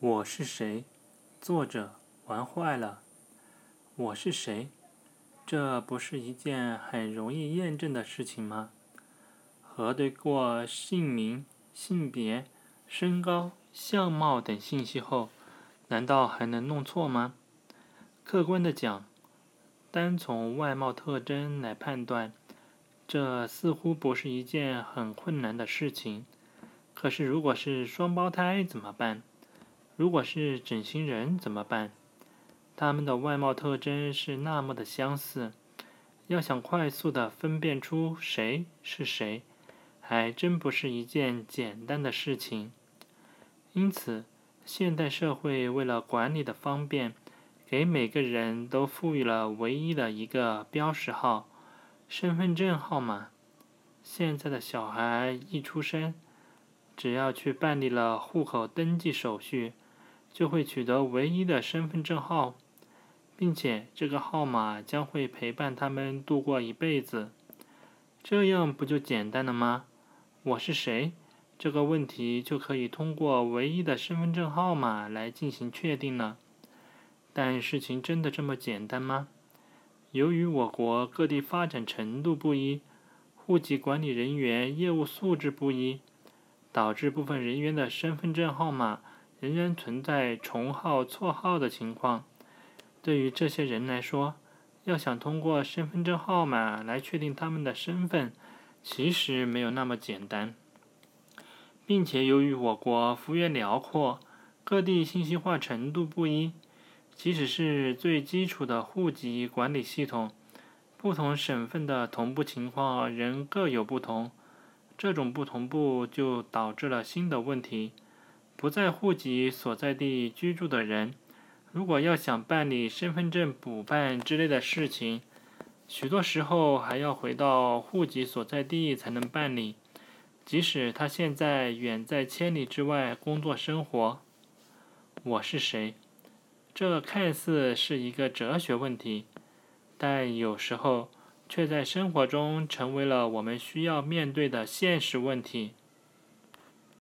我是谁？作者玩坏了。我是谁？这不是一件很容易验证的事情吗？核对过姓名、性别、身高、相貌等信息后，难道还能弄错吗？客观的讲，单从外貌特征来判断，这似乎不是一件很困难的事情。可是，如果是双胞胎怎么办？如果是整形人怎么办？他们的外貌特征是那么的相似，要想快速的分辨出谁是谁，还真不是一件简单的事情。因此，现代社会为了管理的方便，给每个人都赋予了唯一的一个标识号——身份证号码。现在的小孩一出生，只要去办理了户口登记手续。就会取得唯一的身份证号，并且这个号码将会陪伴他们度过一辈子。这样不就简单了吗？我是谁？这个问题就可以通过唯一的身份证号码来进行确定了。但事情真的这么简单吗？由于我国各地发展程度不一，户籍管理人员业务素质不一，导致部分人员的身份证号码。仍然存在重号、错号的情况。对于这些人来说，要想通过身份证号码来确定他们的身份，其实没有那么简单。并且，由于我国幅员辽阔，各地信息化程度不一，即使是最基础的户籍管理系统，不同省份的同步情况仍各有不同。这种不同步就导致了新的问题。不在户籍所在地居住的人，如果要想办理身份证补办之类的事情，许多时候还要回到户籍所在地才能办理，即使他现在远在千里之外工作生活。我是谁？这看似是一个哲学问题，但有时候却在生活中成为了我们需要面对的现实问题。